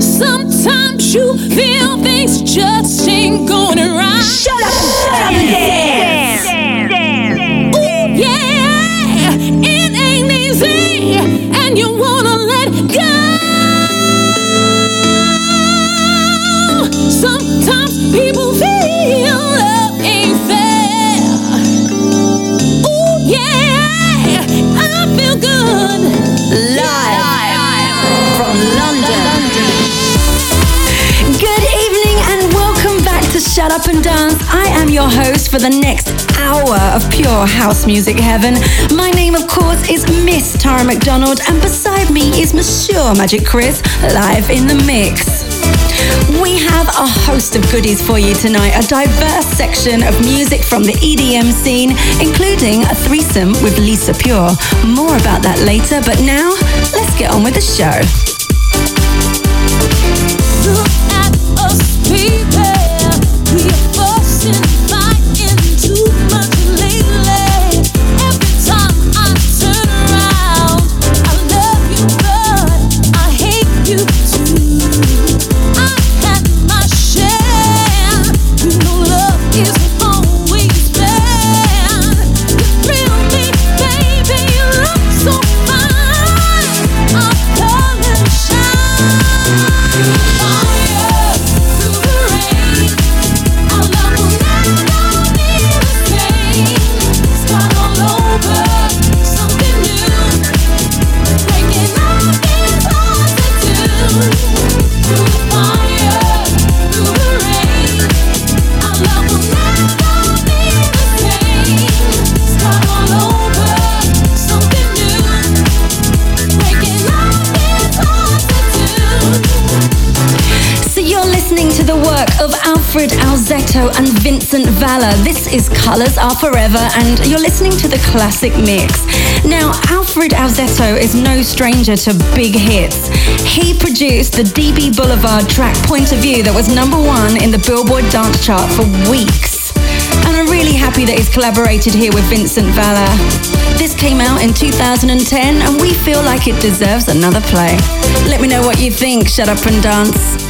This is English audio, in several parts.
Sometimes you feel things just ain't going right. Shut up! Your host for the next hour of pure house music heaven. My name, of course, is Miss Tara McDonald, and beside me is Monsieur Magic Chris, live in the mix. We have a host of goodies for you tonight, a diverse section of music from the EDM scene, including a threesome with Lisa Pure. More about that later, but now let's get on with the show. Look at us, people. We are Alfred Azzetto and Vincent Valor. This is Colors Are Forever, and you're listening to the classic mix. Now, Alfred Azzetto is no stranger to big hits. He produced the DB Boulevard track Point of View that was number one in the Billboard dance chart for weeks. And I'm really happy that he's collaborated here with Vincent Valor. This came out in 2010 and we feel like it deserves another play. Let me know what you think. Shut up and dance.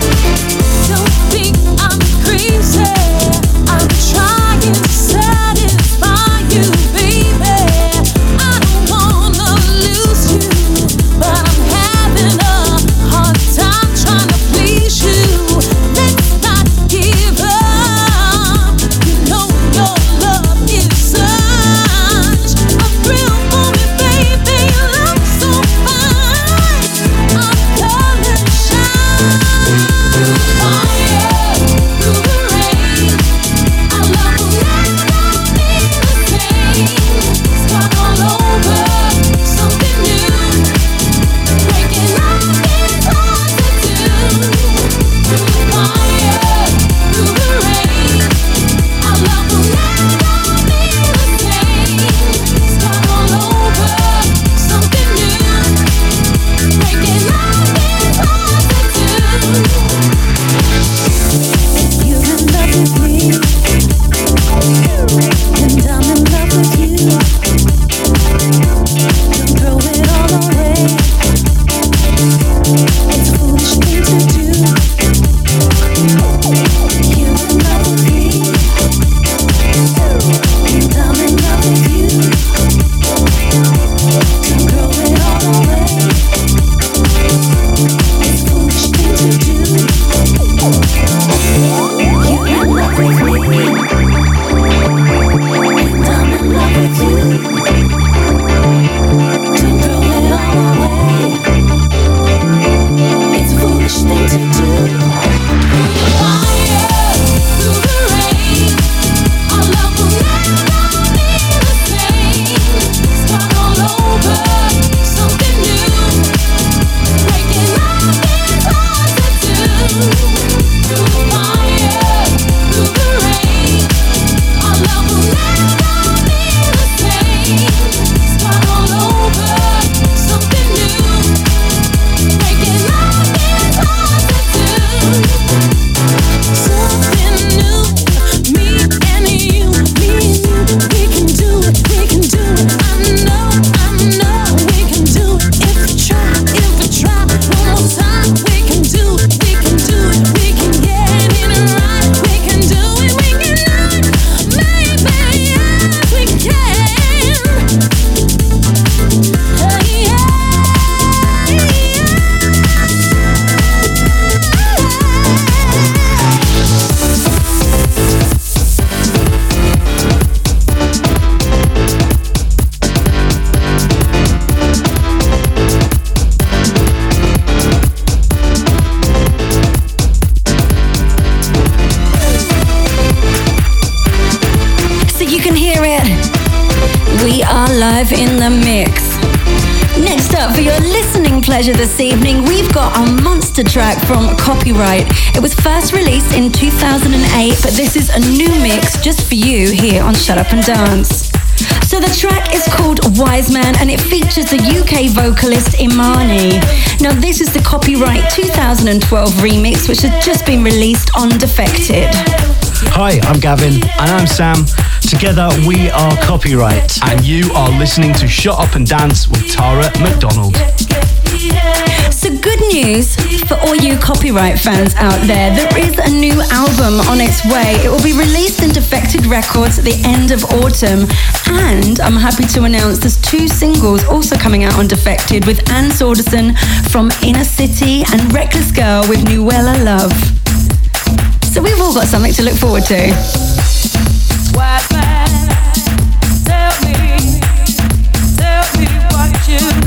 we are live in the mix. Next up, for your listening pleasure this evening, we've got a monster track from Copyright. It was first released in 2008, but this is a new mix just for you here on Shut Up and Dance. So the track is called Wise Man and it features the UK vocalist Imaani. Now this is the copyright 2012 remix which has just been released on Defected. Hi, I'm Gavin and I'm Sam Together we are Copyright. And you are listening to Shut Up and Dance with Tara McDonald. So good news for all you copyright fans out there. There is a new album on its way. It will be released in Defected Records at the end of autumn. And I'm happy to announce there's two singles also coming out on Defected with Ann Saunderson from Inner City and Reckless Girl with Nuella Love. So we've all got something to look forward to. Things still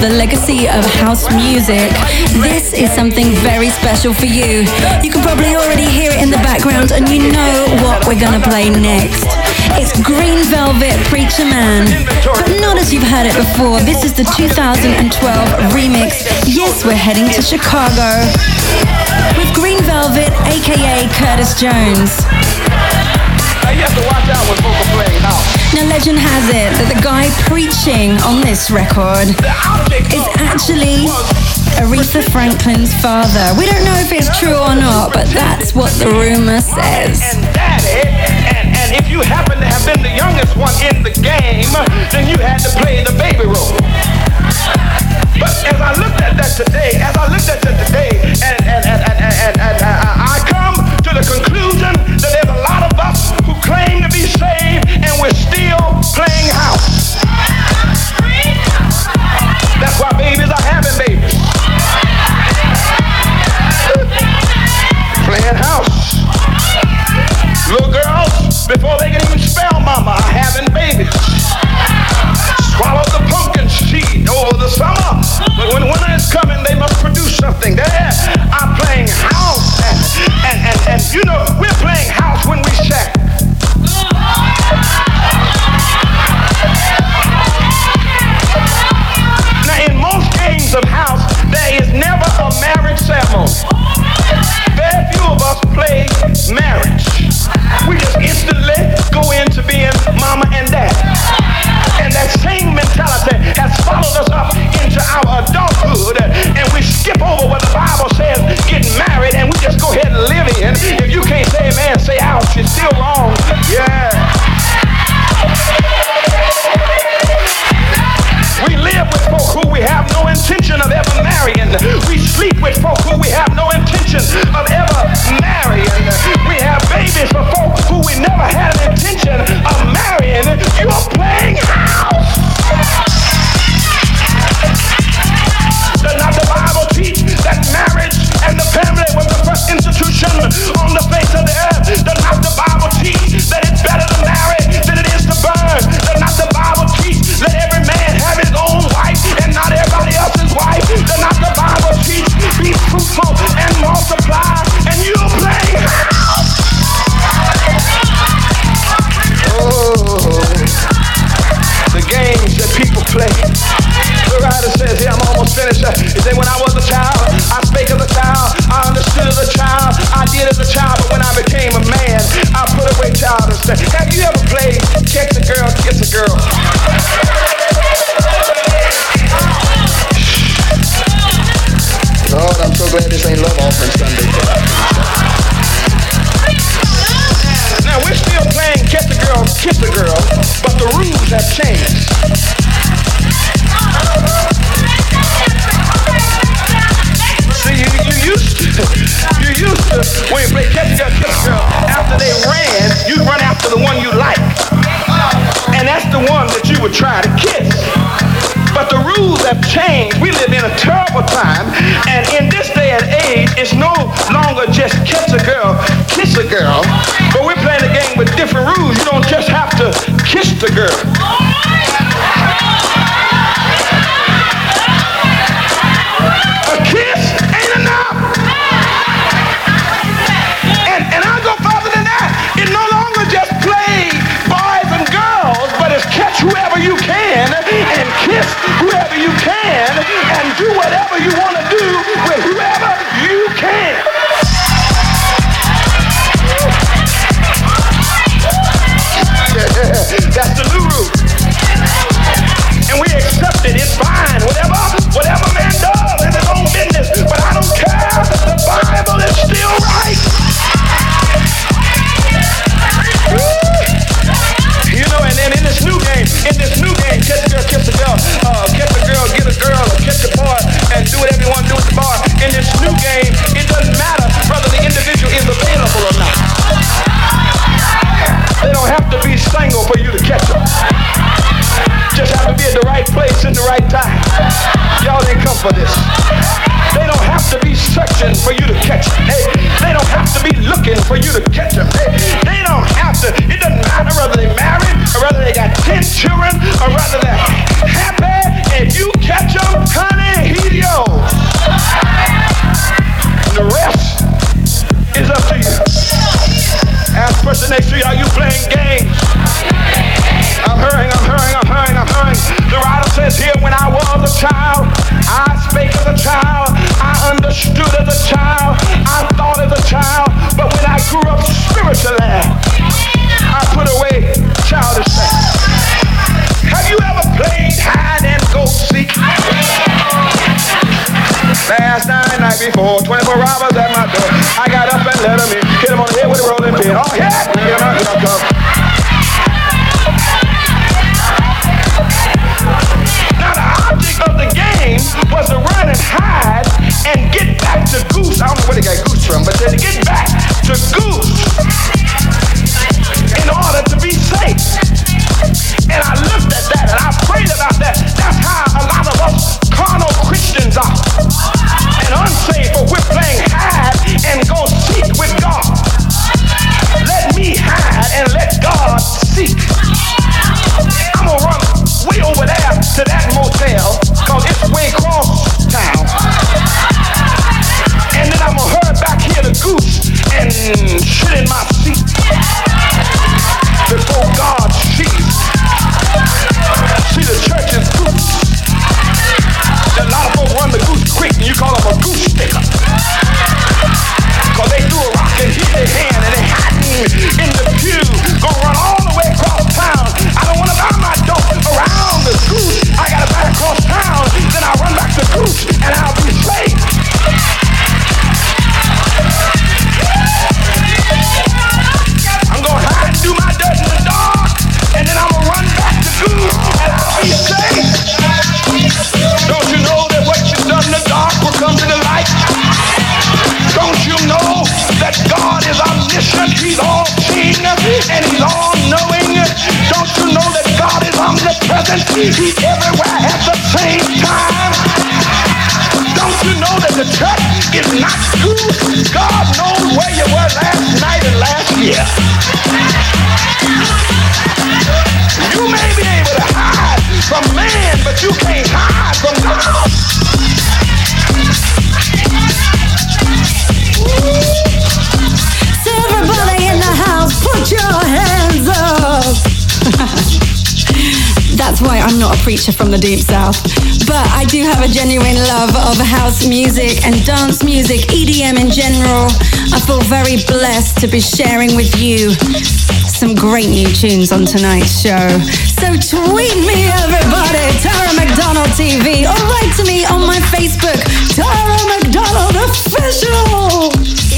the legacy of house music, this is something very special for you. You can probably already hear it in the background and you know what we're gonna play next. It's Green Velvet Preacher Man, but not as you've heard it before. This is the 2012 remix. Yes, we're heading to Chicago with Green Velvet, aka Curtis Jones. you have to watch out folk are playing now. Now, legend has it that the guy preaching on this record is actually Aretha Franklin's father. We don't know if it's true or not, but that's what the rumor says. And and, and if you happen to have been the youngest one in the game, then you had to play the baby role. But as I looked at that today, as I looked at that today, and, and, and, and, and, and, and I come to the conclusion that there's a lot saved and we're still playing house. That's why babies are having babies. Playing house. Little girls, before they can even spell mama, are having babies. Swallow the pumpkin seed over the summer. But when winter is coming, they must produce something. There, I'm playing house. And, and, and, and you know, we're playing house when we shack. Now, in most games of house, there is never a marriage ceremony. Very few of us play marriage. We just instantly go into being mama and. It's no longer just catch a girl, kiss a girl. But we're playing a game with different rules. You don't just have to kiss the girl. And do want to do with the boy. In this new game, it doesn't matter whether the individual is available or not. They don't have to be single for you to catch them. Just have to be at the right place in the right time. Y'all didn't come for this. They don't have to be searching for you to catch them. Hey, they don't have to be looking for you to catch them. Hey, they don't have to. It doesn't matter whether they're married or whether they got 10 children or whether they're happy if you catch him, honey, he's. And the rest is up to you. Ask the person next to you, are you playing games? I'm hurrying, I'm hurrying, I'm hurrying, I'm hurrying. The writer says here, when I was a child, I spake as a child, I understood as a child, I thought as a child, but when I grew up spiritually, I put away childish things. Before, 24 robbers at my door. I got up and let them in. Hit them on the head with a rolling pin. Oh, yeah! 'em out, here I come. Now the object of the game was to run and hide and get back to Goose. I don't know where they got Goose from, but to get back to Goose in order to be safe. And I looked at that and I prayed about that. That's how a lot of us carnal Christians are. And we're playing hide and go seek with God. Let me hide and let God seek. I'm gonna run way over there to that motel, cause it's way across town. And then I'm gonna hurry back here to Goose and in my seat before God sees. See the church is Goose. A lot of folks run the Goose quick and you call them a goose sticker. Cause they threw a rock and hit their hand and they hiding in the pew. Gonna run all the way across town. I don't wanna buy my dope around the goose. I gotta buy across town. Then I'll run back to goose and I'll be safe. I'm gonna hide and do my dirt in the dark. And then I'm gonna run back to goose and I'll be safe. That God is omniscient? He's all seeing and he's all knowing. Don't you know that God is omnipresent? He's everywhere at the same time. Don't you know that the church is not good? God knows where you were last night and last year. Preacher from the deep south. But I do have a genuine love of house music and dance music, EDM in general. I feel very blessed to be sharing with you some great new tunes on tonight's show. So tweet me, everybody, Tara McDonald TV, or write to me on my Facebook, Tara McDonald Official.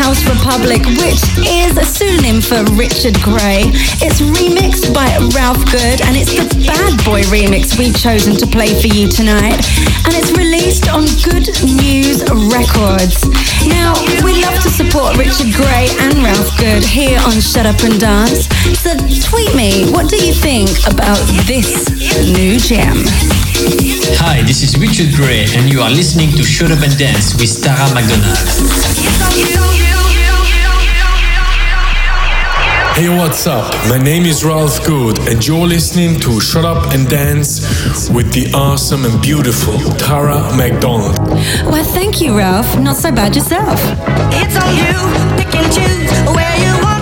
House Republic, which is a pseudonym for Richard Grey. It's remixed by Ralph Good, and it's the Bad Boy remix we've chosen to play for you tonight. And it's released on Good News Records. Now, we love to support Richard Grey and Ralph Good here on Shut Up and Dance. So tweet me, what do you think about this new jam? Hi, this is Richard Grey, and you are listening to Shut Up and Dance with Tara McDonald. Hey, what's up? My name is Ralph Good, and you're listening to Shut Up and Dance with the awesome and beautiful Tara McDonald. Well, thank you, Ralph. Not so bad yourself. It's on you, pick and choose where you want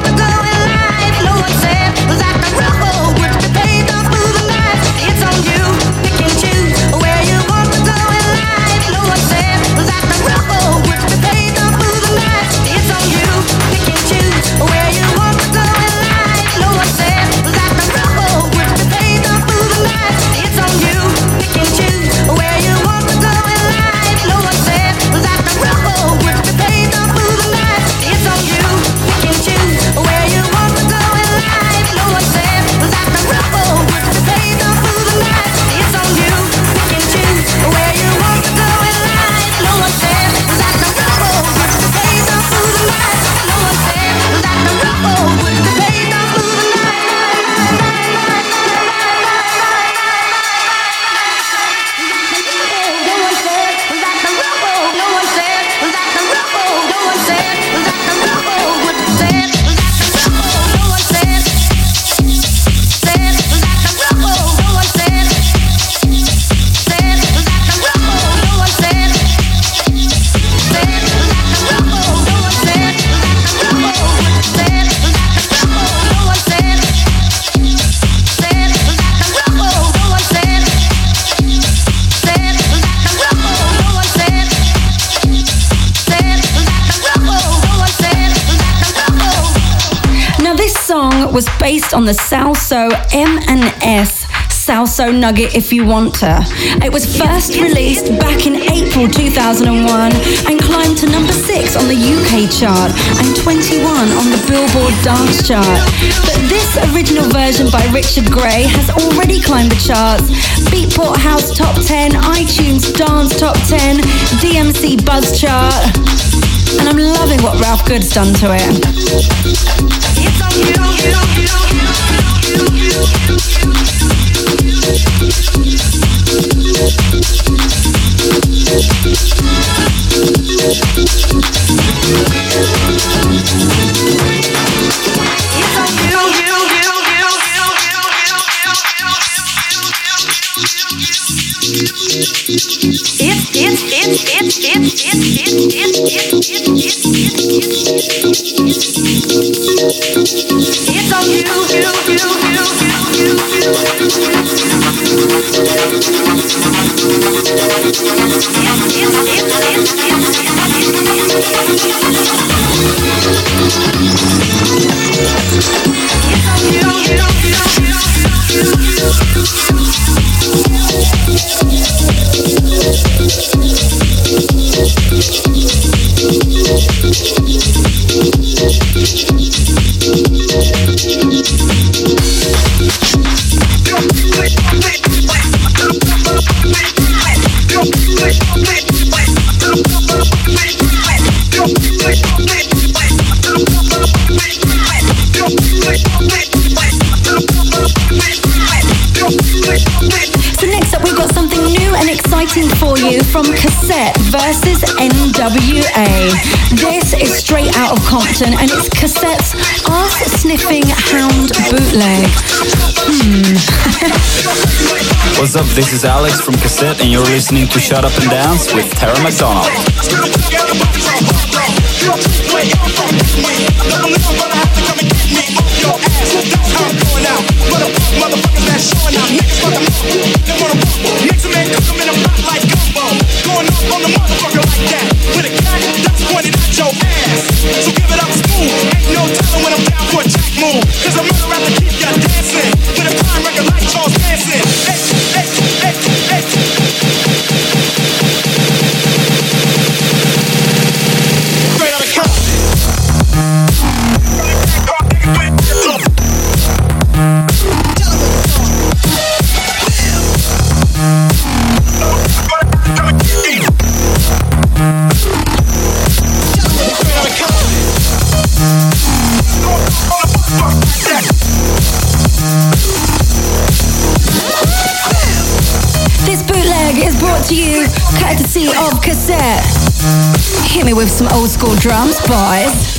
on the Salsoul M&S Salsoul Nugget if you want to. It was first released back in April 2001 and climbed to number 6 on the UK chart and 21 on the Billboard Dance chart. But this original version by Richard Grey has already climbed the charts. Beatport House Top 10, iTunes Dance Top 10, DMC Buzz Chart. And I'm loving what Ralph Good's done to it it's it, it, it, it, it. It's on you. out of Compton, and it's Cazzette's ass sniffing hound bootleg. Hmm. What's up? This is Alex from Cazzette, and you're listening to Shut Up and Dance with Tara McDonald. Boys.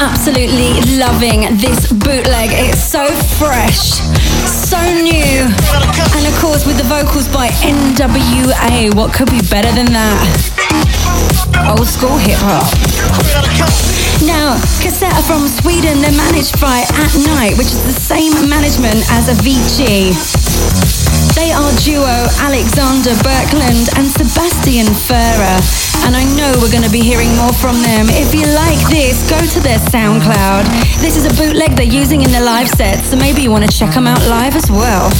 absolutely loving this bootleg. It's so fresh, so new. And of course, with the vocals by NWA, what could be better than that? Old school hip hop. Now, Cazzette are from Sweden. They're managed by At Night, which is the same management as Avicii. They are duo Alexander Björklund and Sebastian Furrer. And I know we're going to be hearing more from them. If you like this, go to their SoundCloud. This is a bootleg they're using in their live sets, so maybe you want to check them out live as well.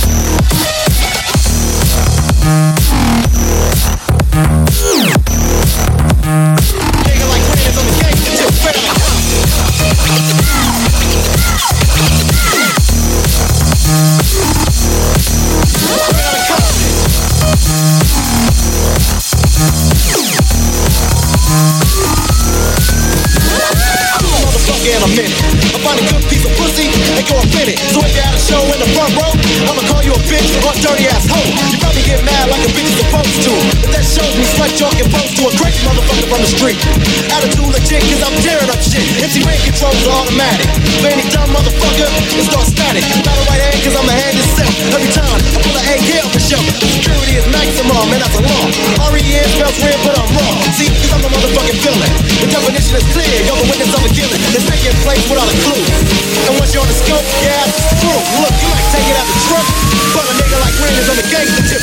Pussy and in it. So if you're at a show in the front row, I'ma call you a bitch or a dirty ass hoe. You probably get mad like a bitch is supposed to. But that shows me slut talk opposed to a crazy motherfucker from the street. Attitude legit, cause I'm tearing up shit. MC Ren controls are automatic. For any dumb motherfucker, it's all static. Not a right hand, cause I'm a hand itself. Every time I pull a A, yeah, for sure. The security is maximum, and that's a law. R-E-N spells real, but I'm wrong. See, cause I'm the motherfucking villain. The definition is clear, you're the witness of a killing. It's taking place without a clue. And once you're on the scope, it's through. Look, you might take it out the trunk, but a nigga like is on the gangster tip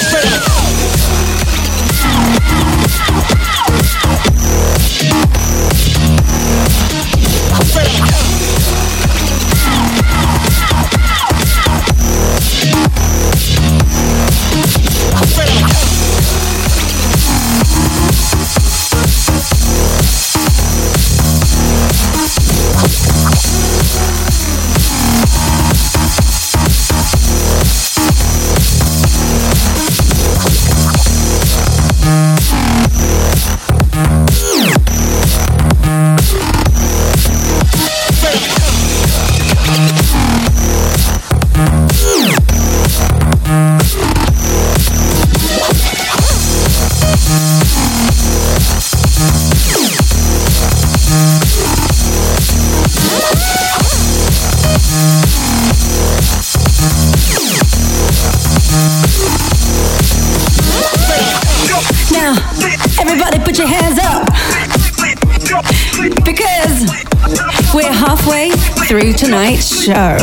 show.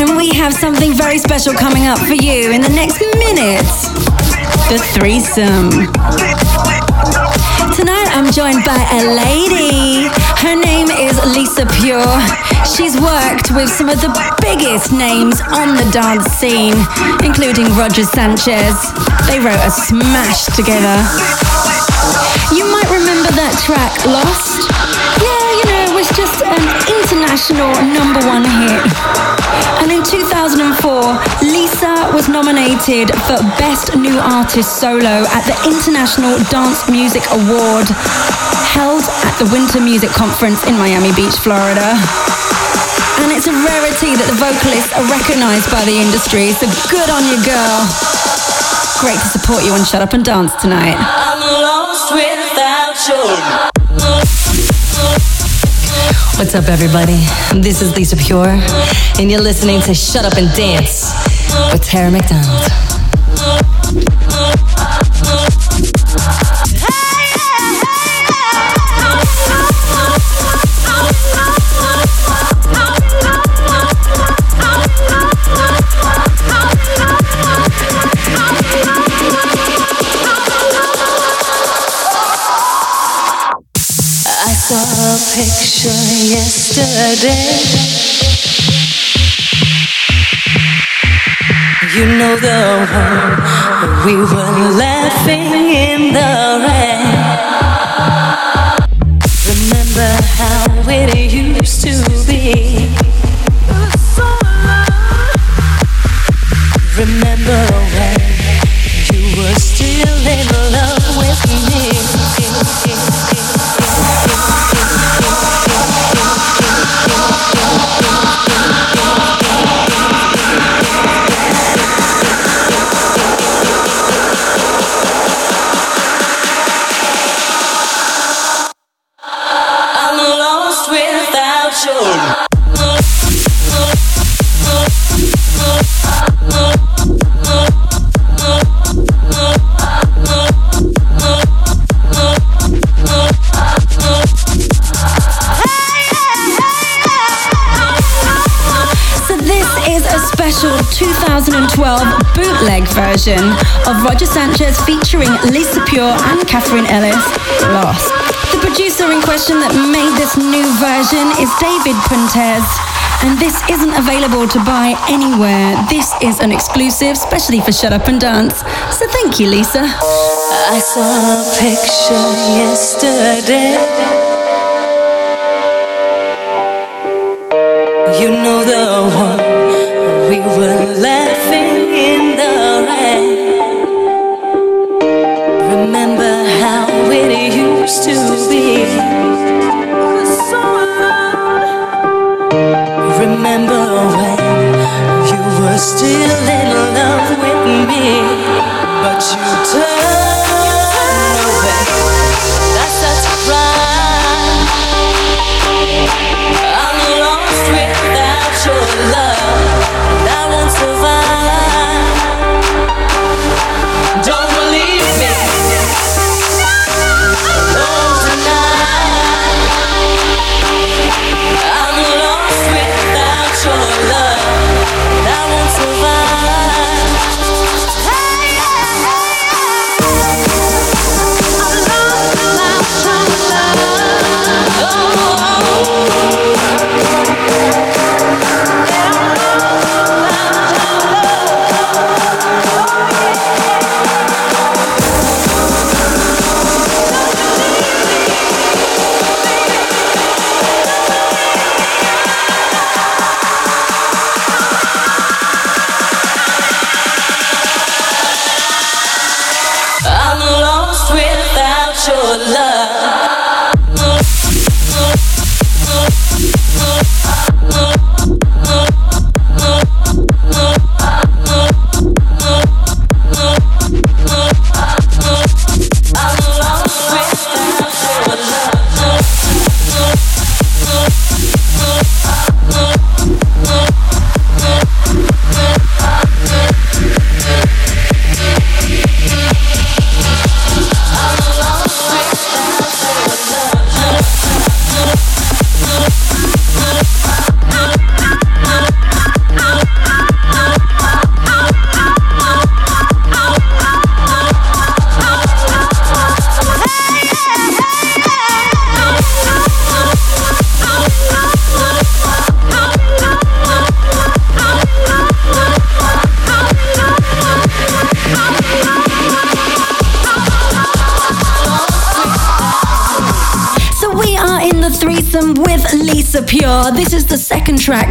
And we have something very special coming up for you in the next minute The threesome. Tonight I'm joined by a lady. Her name is Lisa Pure. She's worked with some of the biggest names on the dance scene, including Roger Sanchez. They wrote a smash together. You might remember that track, Lost? Just an international number one hit. And in 2004, Lisa was nominated for Best New Artist Solo at the International Dance Music Award held at the Winter Music Conference in Miami Beach, Florida. And it's a rarity that the vocalists are recognized by the industry, so good on you, girl. Great to support you on Shut Up and Dance tonight. What's up, everybody? This is Lisa Pure, and you're listening to Shut Up and Dance with Tara McDonald. The one we were laughing in the rain. Version of Roger Sanchez featuring Lisa Pure and Katherine Ellis, Lost. The producer in question that made this new version is David Puentes. And this isn't available to buy anywhere. This is an exclusive, especially for Shut Up and Dance. So thank you, Lisa. I saw a picture yesterday. You know the one we were laughing used to be. Remember when you were still in love with me, but you turned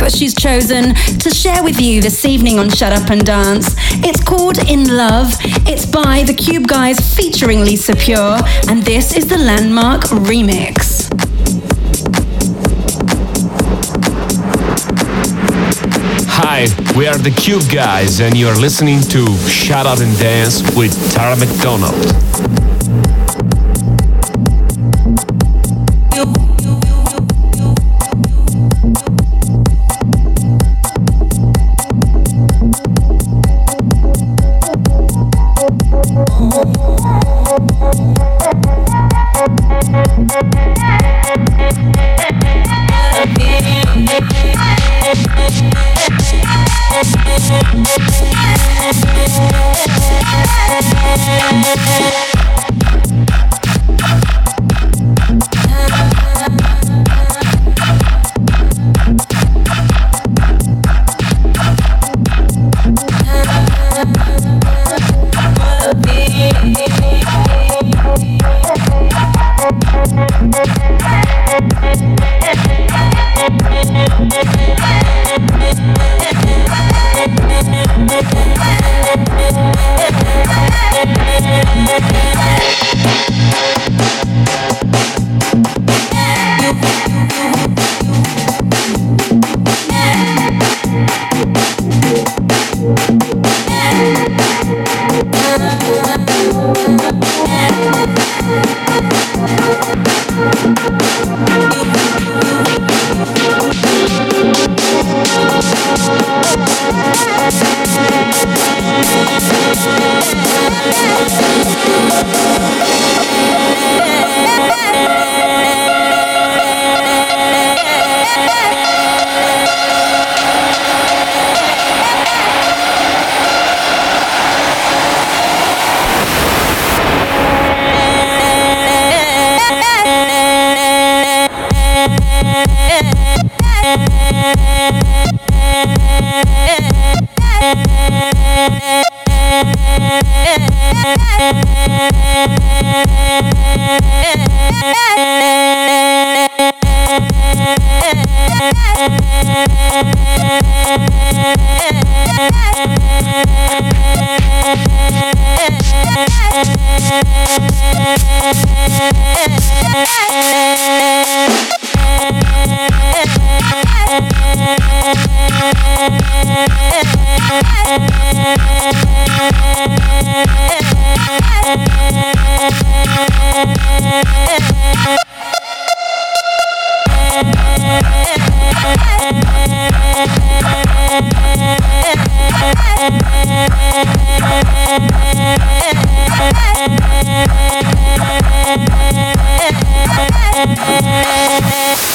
she's chosen to share with you this evening on Shut Up and Dance. It's called In Love. It's by the Cube Guys featuring Lisa Pure, and this is the Landmark remix. Hi, we are the Cube Guys, and you're listening to Shut Up and Dance with Tara McDonald. Thank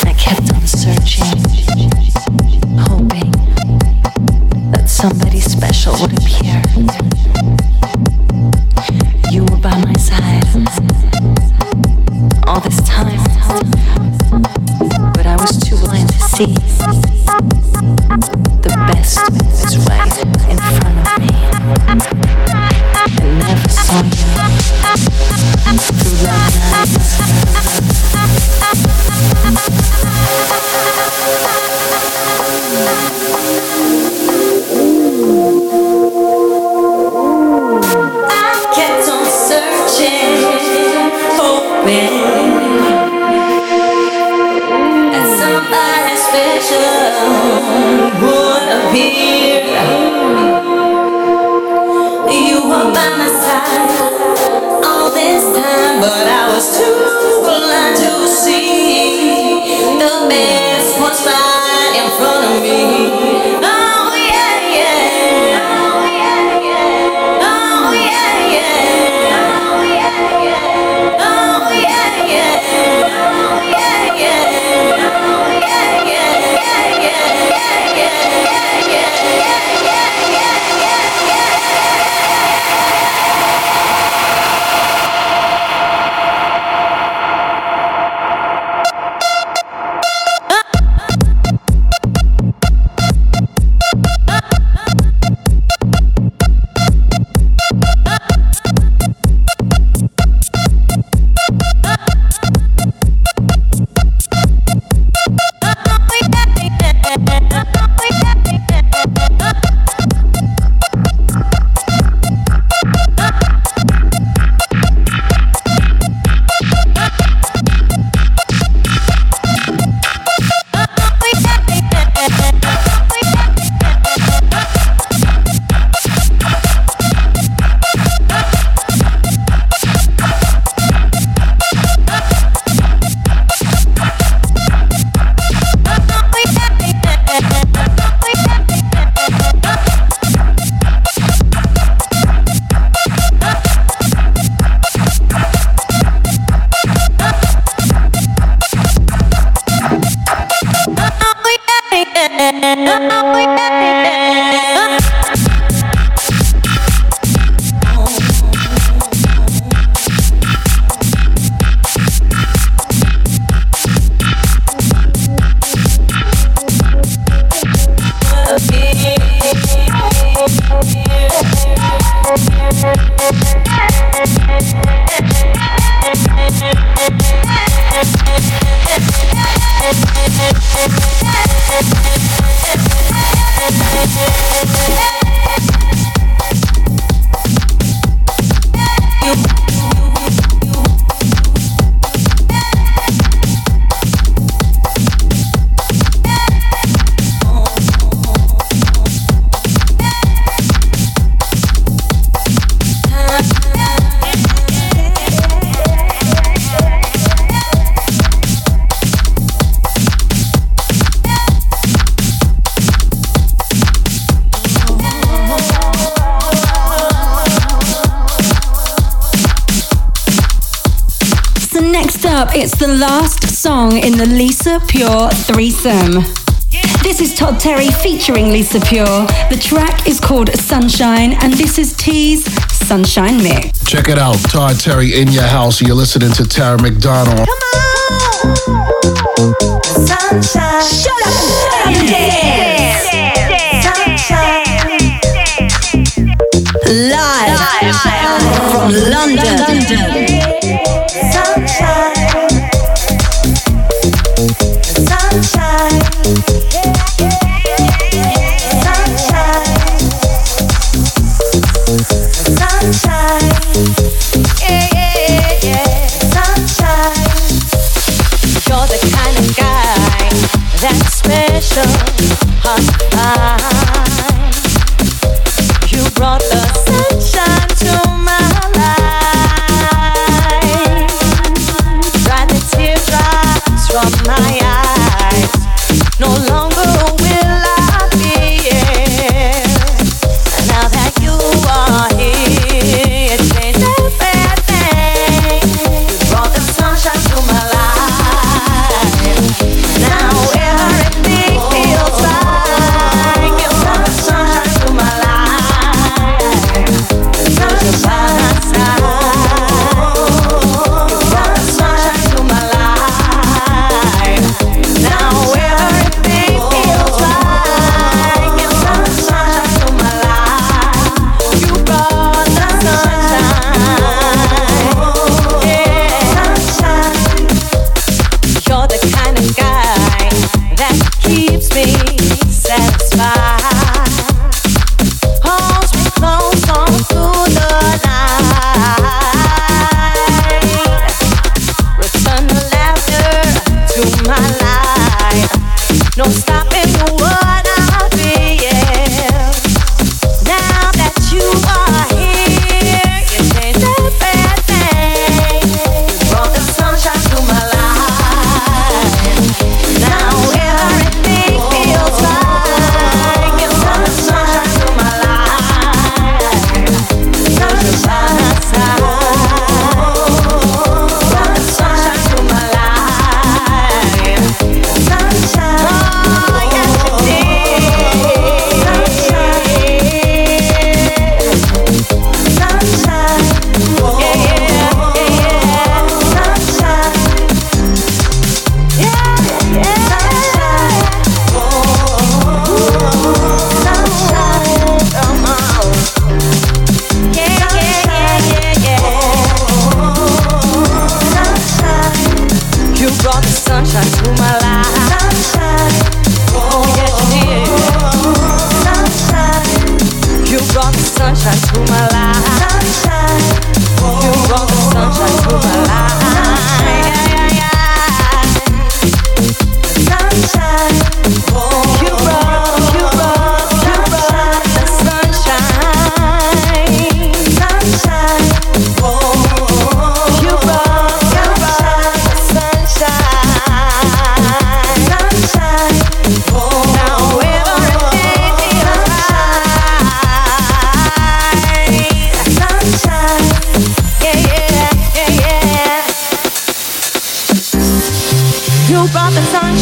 I kept up, it's the last song in the Lisa Pure threesome. This is Todd Terry featuring Lisa Pure. The track is called Sunshine, and this is T's Sunshine Mix. Check it out, Todd Terry in your house. You're listening to Tara McDonald. Come on, sunshine. Shut up and dance. Sunshine. Live from London. Sunshine.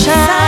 sunshine.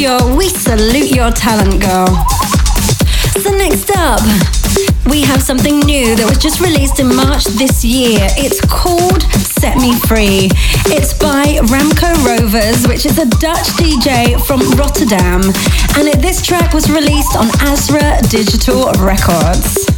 Pure, we salute your talent, girl. So, next up, we have something new that was just released in March this year. It's called Set Me Free. It's by Ramco Rovers, which is a Dutch DJ from Rotterdam. And it, this track was released on Azra Digital Records.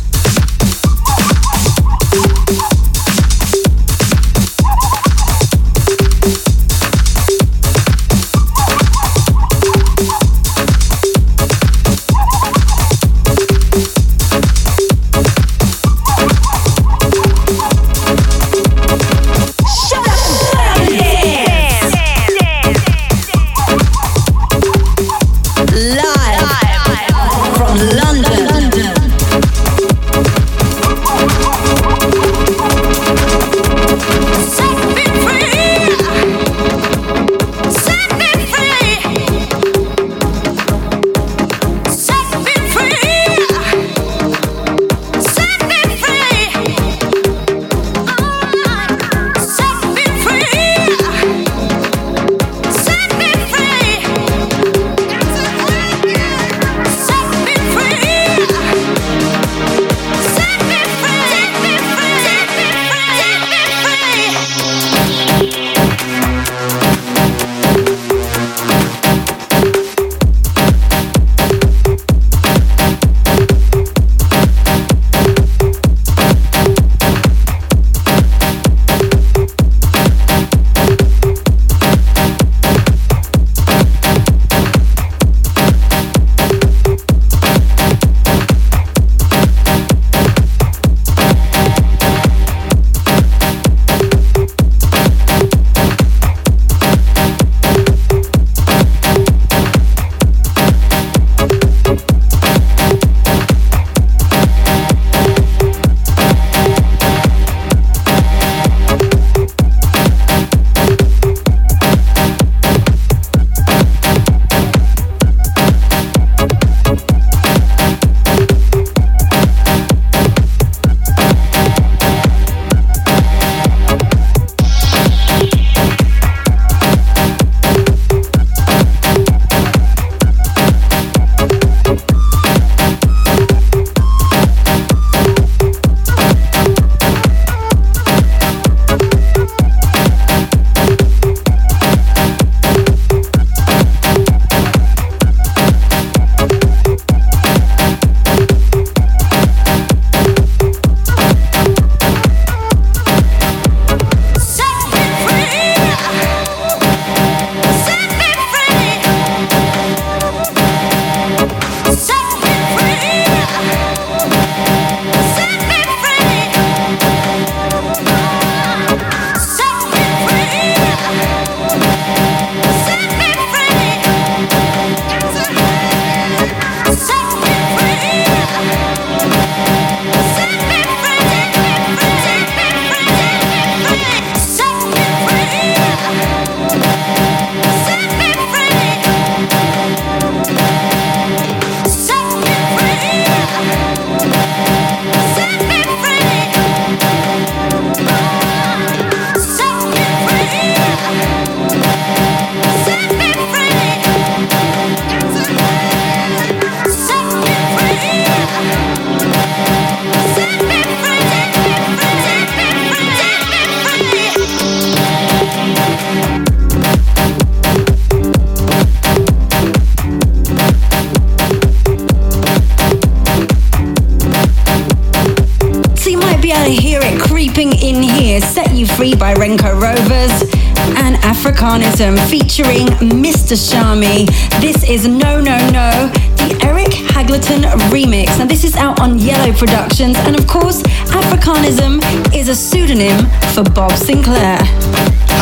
Mr. Shami. This is No No No, the Eric Haglerton remix. Now, this is out on Yellow Productions, and of course, Africanism is a pseudonym for Bob Sinclar.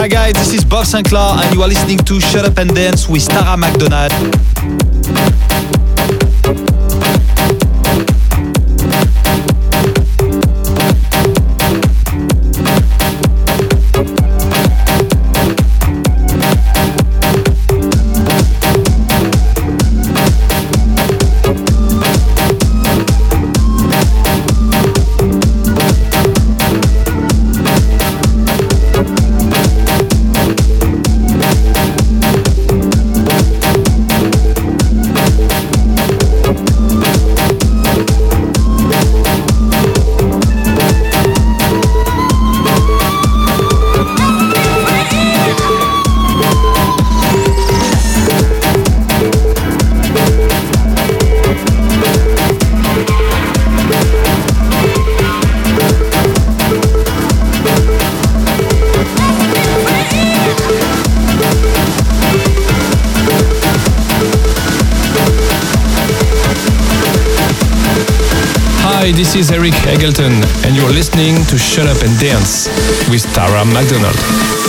Hi guys, this is Bob Sinclar and you are listening to Shut Up and Dance with Tara McDonald. Hi, this is Eric Hagelton, and you're listening to Shut Up and Dance with Tara McDonald.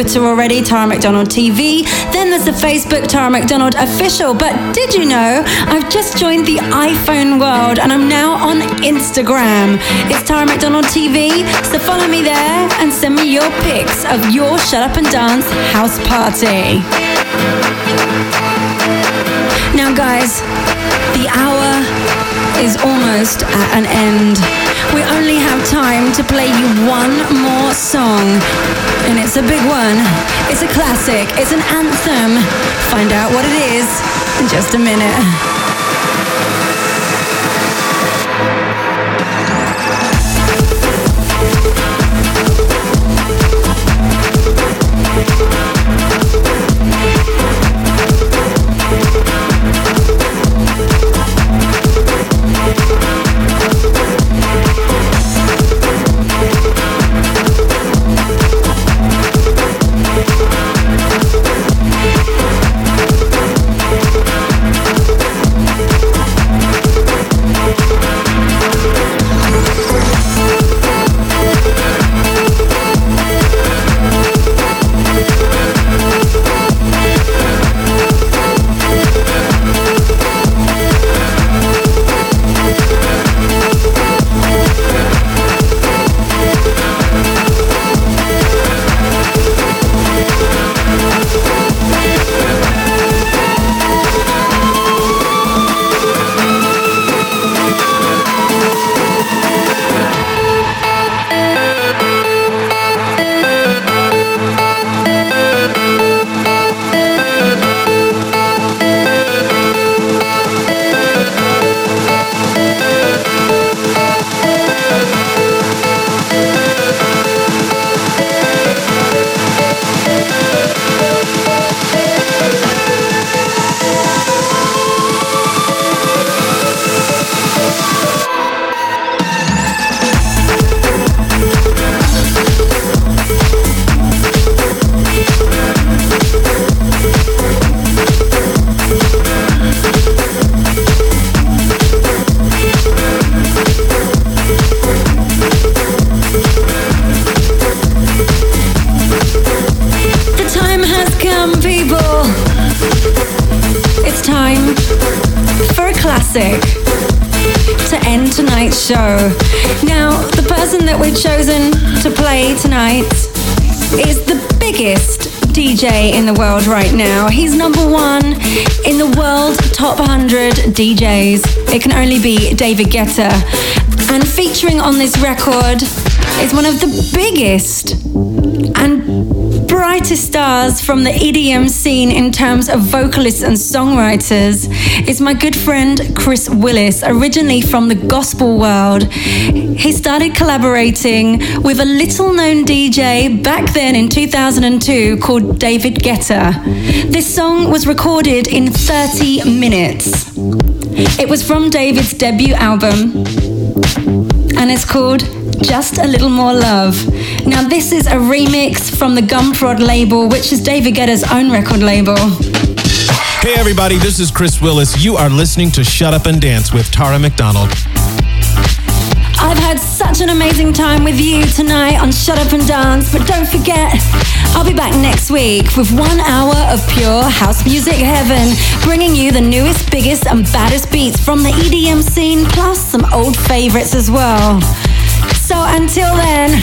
Twitter already, Tara McDonald TV. Then there's the Facebook Tara McDonald official. But did you know I've just joined the iPhone world and I'm now on Instagram. It's Tara McDonald TV. So follow me there and send me your pics of your shut up and dance house party. Now, guys, the hour is almost at an end. We only have time to play you one more song. And it's a big one. It's a classic. It's an anthem. Find out what it is in just a minute. DJ in the world right now. He's number one in the world top 100 DJs. It can only be David Guetta. And featuring on this record is one of the biggest and brightest stars from the EDM scene in terms of vocalists and songwriters is my good friend Chris Willis, originally from the gospel world. He started collaborating with a little known DJ back then in 2002 called David Guetta. This song was recorded in 30 minutes. It was from David's debut album and it's called Just a Little More Love. Now, this is a remix from the Gumprod label, which is David Guetta's own record label. Hey everybody, this is Chris Willis. You are listening to Shut Up and Dance with Tara McDonald. I've had such an amazing time with you tonight on Shut Up and Dance, but don't forget, I'll be back next week with one hour of pure house music heaven, bringing you the newest, biggest, and baddest beats from the EDM scene, plus some old favorites as well. So until then,